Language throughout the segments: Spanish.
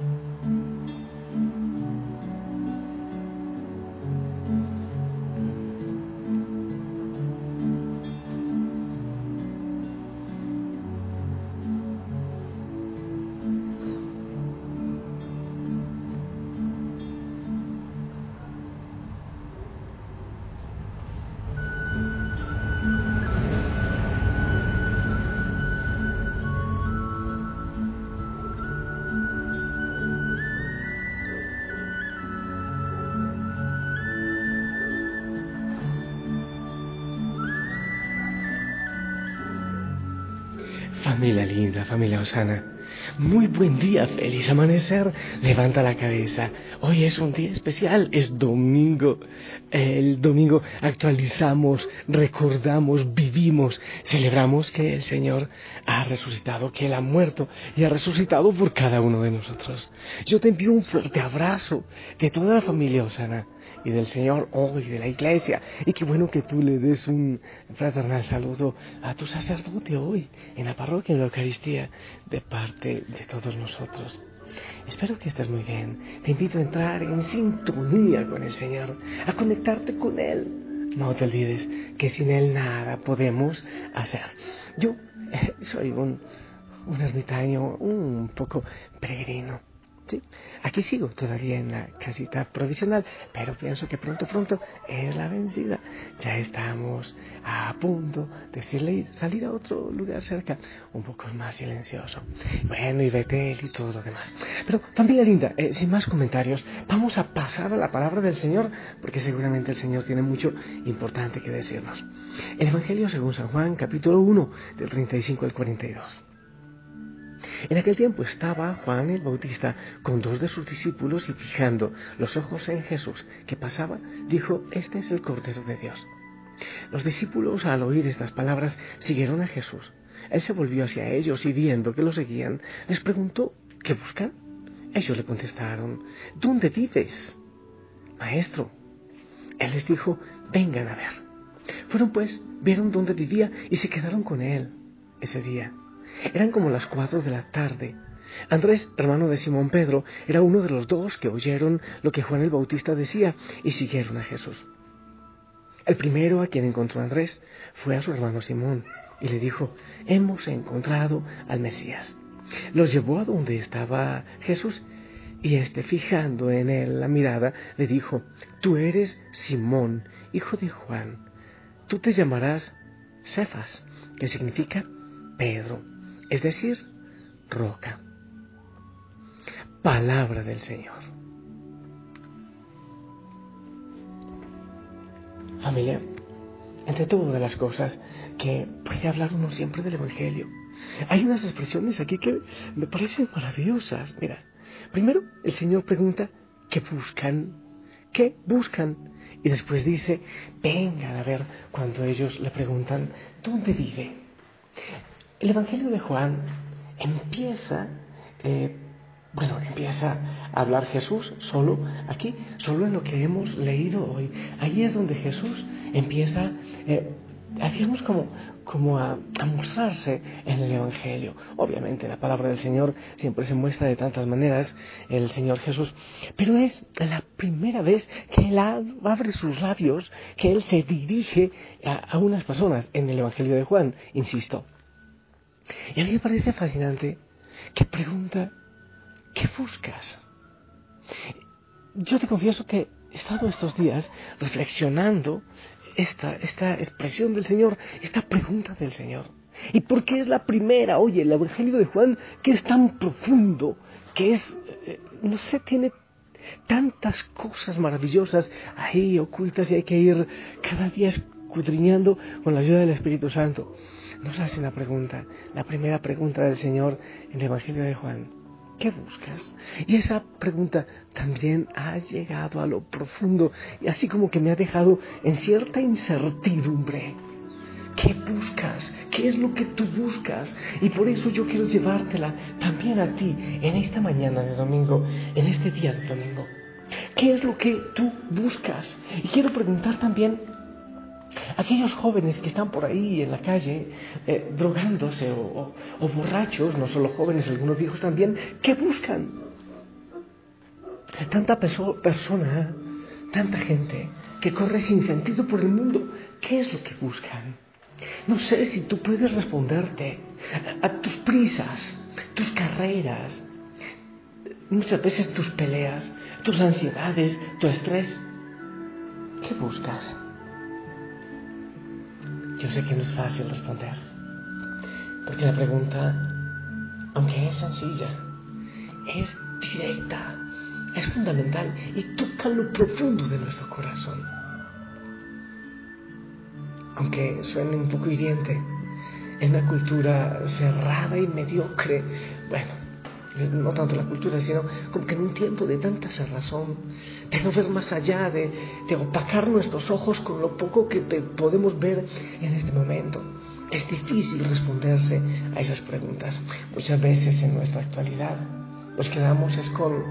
Mm-hmm. Familia linda, familia Osana. Muy buen día, feliz amanecer. Levanta la cabeza. Hoy es un día especial, es domingo. El domingo actualizamos, recordamos, vivimos, celebramos que el Señor ha resucitado, que Él ha muerto y ha resucitado por cada uno de nosotros. Yo te envío un fuerte abrazo de toda la familia Osana y del Señor hoy, de la iglesia. Y qué bueno que tú le des un fraternal saludo a tu sacerdote hoy en la parroquia, en la Eucaristía, de parte de todos nosotros. Espero que estés muy bien. Te invito a entrar en sintonía con el Señor, a conectarte con Él. No te olvides que sin Él nada podemos hacer. Yo soy un, un ermitaño un poco peregrino Aquí sigo todavía en la casita provisional, pero pienso que pronto, pronto es la vencida. Ya estamos a punto de salir a otro lugar cerca, un poco más silencioso. Bueno, y Betel y todo lo demás. Pero familia linda, eh, sin más comentarios, vamos a pasar a la palabra del Señor, porque seguramente el Señor tiene mucho importante que decirnos. El Evangelio según San Juan, capítulo 1, del 35 al 42. En aquel tiempo estaba Juan el Bautista con dos de sus discípulos y fijando los ojos en Jesús que pasaba, dijo, Este es el Cordero de Dios. Los discípulos al oír estas palabras siguieron a Jesús. Él se volvió hacia ellos y viendo que lo seguían, les preguntó, ¿qué buscan? Ellos le contestaron, ¿dónde vives? Maestro. Él les dijo, vengan a ver. Fueron pues, vieron dónde vivía y se quedaron con él ese día. Eran como las cuatro de la tarde. Andrés, hermano de Simón Pedro, era uno de los dos que oyeron lo que Juan el Bautista decía y siguieron a Jesús. El primero a quien encontró Andrés fue a su hermano Simón y le dijo, hemos encontrado al Mesías. Los llevó a donde estaba Jesús y éste, fijando en él la mirada, le dijo, tú eres Simón, hijo de Juan, tú te llamarás Cefas, que significa Pedro es decir, roca. Palabra del Señor. Familia, entre todas las cosas que puede hablar uno siempre del Evangelio, hay unas expresiones aquí que me parecen maravillosas. Mira, primero el Señor pregunta, ¿qué buscan? ¿Qué buscan? Y después dice, vengan a ver cuando ellos le preguntan, ¿dónde vive? El Evangelio de Juan empieza, eh, bueno, empieza a hablar Jesús solo aquí, solo en lo que hemos leído hoy. Ahí es donde Jesús empieza, eh, como, como a, mostrarse en el Evangelio. Obviamente la palabra del Señor siempre se muestra de tantas maneras, el Señor Jesús, pero es la primera vez que Él abre sus labios, que Él se dirige a, a unas personas en el Evangelio de Juan, insisto. Y a mí me parece fascinante que pregunta, ¿qué buscas? Yo te confieso que he estado estos días reflexionando esta, esta expresión del Señor, esta pregunta del Señor. ¿Y por qué es la primera? Oye, el Evangelio de Juan, que es tan profundo, que es, eh, no sé, tiene tantas cosas maravillosas ahí ocultas y hay que ir cada día escudriñando con la ayuda del Espíritu Santo nos hace una pregunta, la primera pregunta del Señor en el Evangelio de Juan. ¿Qué buscas? Y esa pregunta también ha llegado a lo profundo y así como que me ha dejado en cierta incertidumbre. ¿Qué buscas? ¿Qué es lo que tú buscas? Y por eso yo quiero llevártela también a ti en esta mañana de domingo, en este día de domingo. ¿Qué es lo que tú buscas? Y quiero preguntar también Aquellos jóvenes que están por ahí en la calle eh, drogándose o, borrachos, no solo jóvenes, algunos viejos también, ¿qué buscan? tanta persona, tanta gente que corre sin sentido por el mundo, ¿qué es lo que buscan? No sé si tú puedes responderte a tus prisas, tus carreras, muchas veces tus peleas, tus ansiedades, tu estrés. ¿Qué buscas? Yo sé que no es fácil responder, porque la pregunta, aunque es sencilla, es directa, es fundamental y toca lo profundo de nuestro corazón. Aunque suene un poco hiriente, en una cultura cerrada y mediocre, bueno, no tanto la cultura, sino como que en un tiempo de tanta cerrazón, de no ver más allá, de, de opacar nuestros ojos con lo poco que podemos ver en este momento. Es difícil responderse a esas preguntas. Muchas veces en nuestra actualidad nos quedamos es con,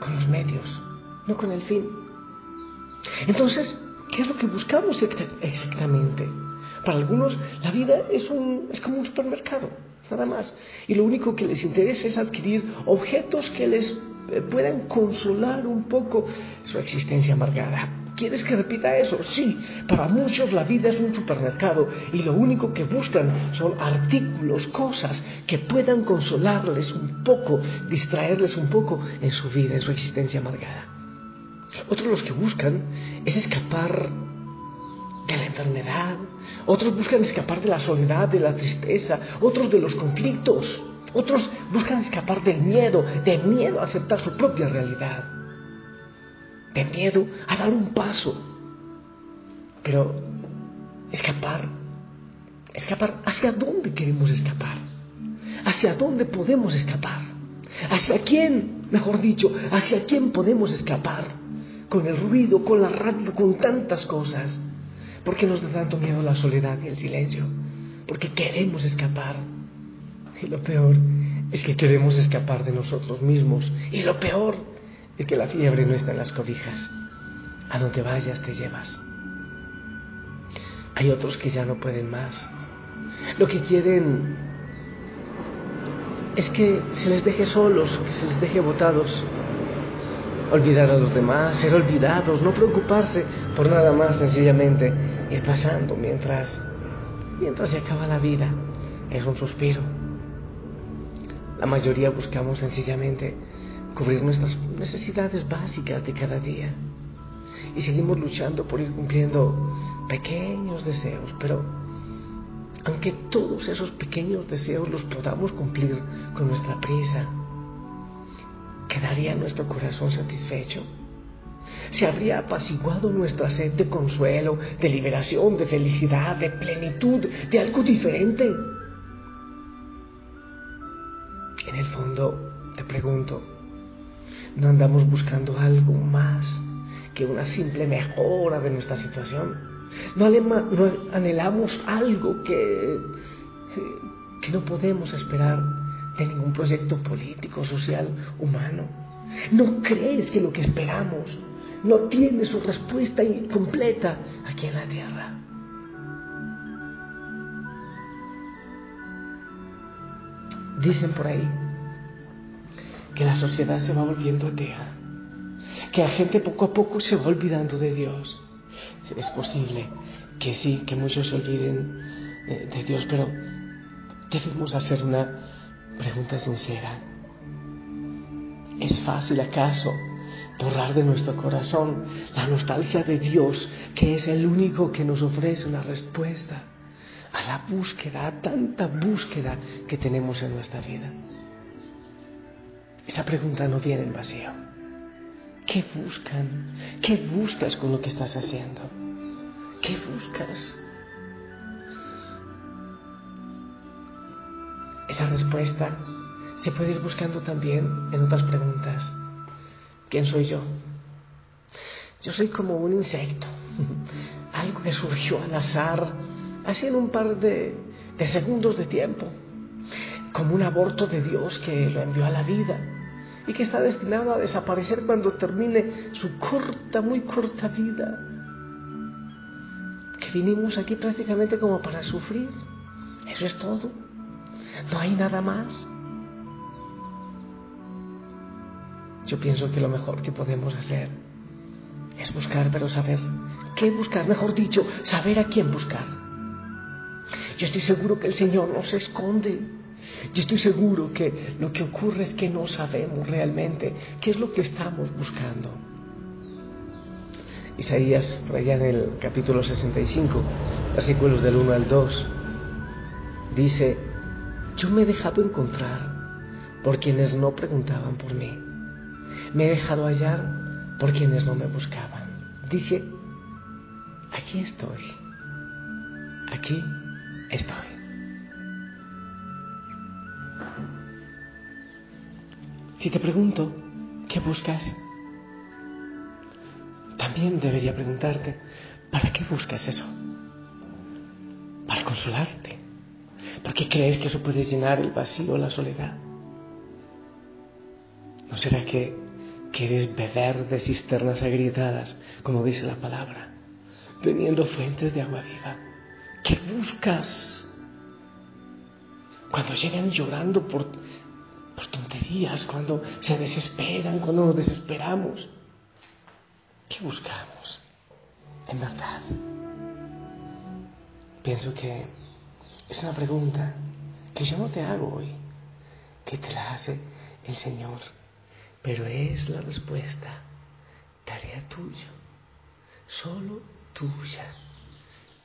con los medios, no con el fin. Entonces, ¿qué es lo que buscamos exactamente? Para algunos la vida es, un, es como un supermercado nada más. Y lo único que les interesa es adquirir objetos que les eh, puedan consolar un poco su existencia amargada. ¿Quieres que repita eso? Sí, para muchos la vida es un supermercado y lo único que buscan son artículos, cosas que puedan consolarles un poco, distraerles un poco en su vida, en su existencia amargada. Otros los que buscan es escapar de la enfermedad, otros buscan escapar de la soledad, de la tristeza, otros de los conflictos, otros buscan escapar del miedo, de miedo a aceptar su propia realidad, de miedo a dar un paso. Pero escapar, escapar, ¿hacia dónde queremos escapar? ¿Hacia dónde podemos escapar? ¿Hacia quién, mejor dicho, hacia quién podemos escapar? Con el ruido, con la radio, con tantas cosas. ¿Por qué nos da tanto miedo la soledad y el silencio? Porque queremos escapar. Y lo peor es que queremos escapar de nosotros mismos. Y lo peor es que la fiebre no está en las cobijas. A donde vayas te llevas. Hay otros que ya no pueden más. Lo que quieren es que se les deje solos, que se les deje botados olvidar a los demás, ser olvidados, no preocuparse por nada más, sencillamente ir pasando mientras, mientras se acaba la vida. Es un suspiro. La mayoría buscamos sencillamente cubrir nuestras necesidades básicas de cada día y seguimos luchando por ir cumpliendo pequeños deseos, pero aunque todos esos pequeños deseos los podamos cumplir con nuestra prisa, ¿Quedaría nuestro corazón satisfecho? ¿Se habría apaciguado nuestra sed de consuelo, de liberación, de felicidad, de plenitud, de algo diferente? En el fondo, te pregunto, ¿no andamos buscando algo más que una simple mejora de nuestra situación? ¿No, anhelamos algo que, que no podemos esperar de ningún proyecto político, social, humano. ¿No crees que lo que esperamos no tiene su respuesta completa aquí en la tierra? Dicen por ahí que la sociedad se va volviendo atea, que la gente poco a poco se va olvidando de Dios. Es posible que sí, que muchos se olviden eh, de Dios, pero debemos hacer una Pregunta sincera. ¿Es fácil acaso borrar de nuestro corazón la nostalgia de Dios, que es el único que nos ofrece una respuesta a la búsqueda, a tanta búsqueda que tenemos en nuestra vida? Esa pregunta no viene en vacío. ¿Qué buscan? ¿Qué buscas con lo que estás haciendo? ¿Qué buscas? Esa respuesta se puede ir buscando también en otras preguntas. ¿Quién soy yo? Yo soy como un insecto, algo que surgió al azar, así en un par de, de segundos de tiempo, como un aborto de Dios que lo envió a la vida y que está destinado a desaparecer cuando termine su corta, muy corta vida. Que vinimos aquí prácticamente como para sufrir. Eso es todo. No hay nada más. yo pienso que lo mejor que podemos hacer es buscar, pero saber qué buscar, mejor dicho, saber a quién buscar. Yo estoy seguro que el Señor no se esconde. Yo estoy seguro que lo que ocurre es que no sabemos realmente qué es lo que estamos buscando. Isaías, por allá en el capítulo 65, versículos del 1 al 2, dice, yo me he dejado encontrar por quienes no preguntaban por mí. Me he dejado hallar por quienes no me buscaban. Dije, aquí estoy, aquí estoy. Si te pregunto, ¿qué buscas? También debería preguntarte, ¿para qué buscas eso? Para consolarte. ¿Por qué crees que eso puede llenar el vacío, la soledad? ¿No será que quieres beber de cisternas agrietadas, como dice la palabra, teniendo fuentes de agua viva? ¿Qué buscas? Cuando llegan llorando por, por tonterías, cuando se desesperan, cuando nos desesperamos, ¿qué buscamos? En verdad. Pienso que es una pregunta que yo no te hago hoy, que te la hace el Señor, pero es la respuesta, tarea tuya, solo tuya.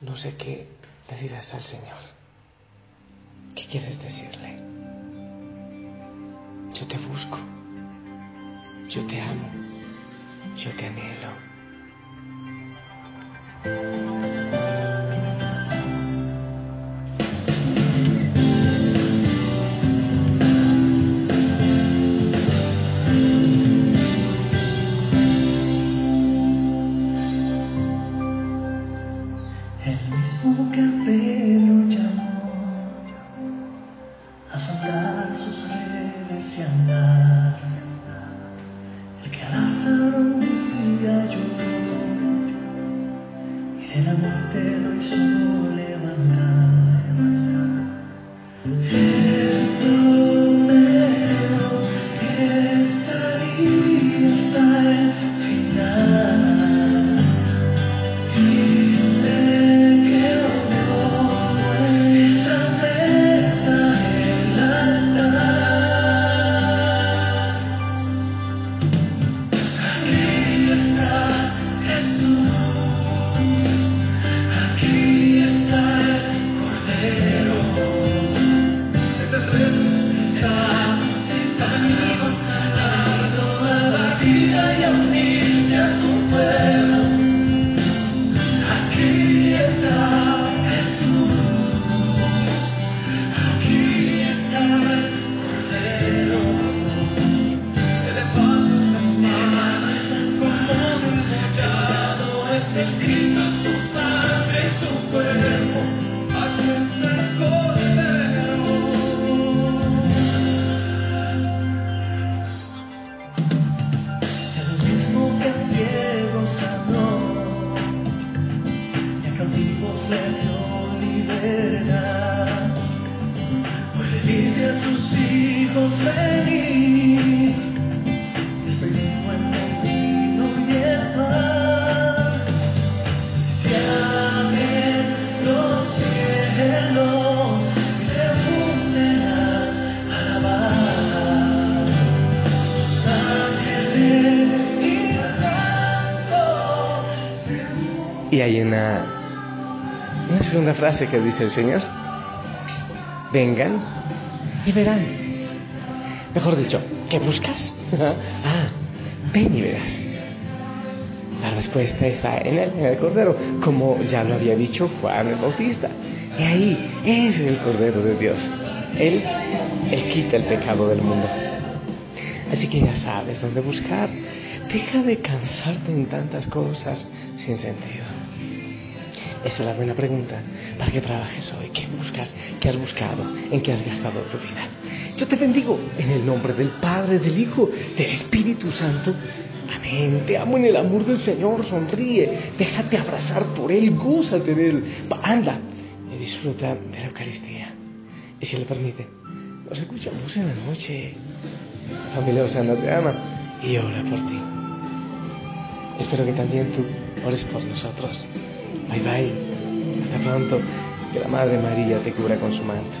No sé qué le dirás al Señor. ¿Qué quieres decirle? Yo te busco, yo te amo, yo te anhelo. Y una frase que dice el Señor. Vengan y verán. Mejor dicho, ¿qué buscas? ah, ven y verás. La respuesta está en él, en el Cordero, como ya lo había dicho Juan el Bautista. Y ahí es el Cordero de Dios. Él, él quita el pecado del mundo. Así que ya sabes dónde buscar. Deja de cansarte en tantas cosas sin sentido. Esa es la buena pregunta para que trabajes hoy. ¿Qué buscas? ¿Qué has buscado? ¿En qué has gastado tu vida? Yo te bendigo en el nombre del Padre, del Hijo, del Espíritu Santo. Amén. Te amo en el amor del Señor. Sonríe. Déjate abrazar por Él. Gózate de Él. Anda y disfruta de la Eucaristía. Y si le permite, nos escuchamos en la noche. Familia Osana te ama y ora por ti. Espero que también tú ores por nosotros. Bye bye. Hasta pronto. Que la Madre María te cubra con su manto.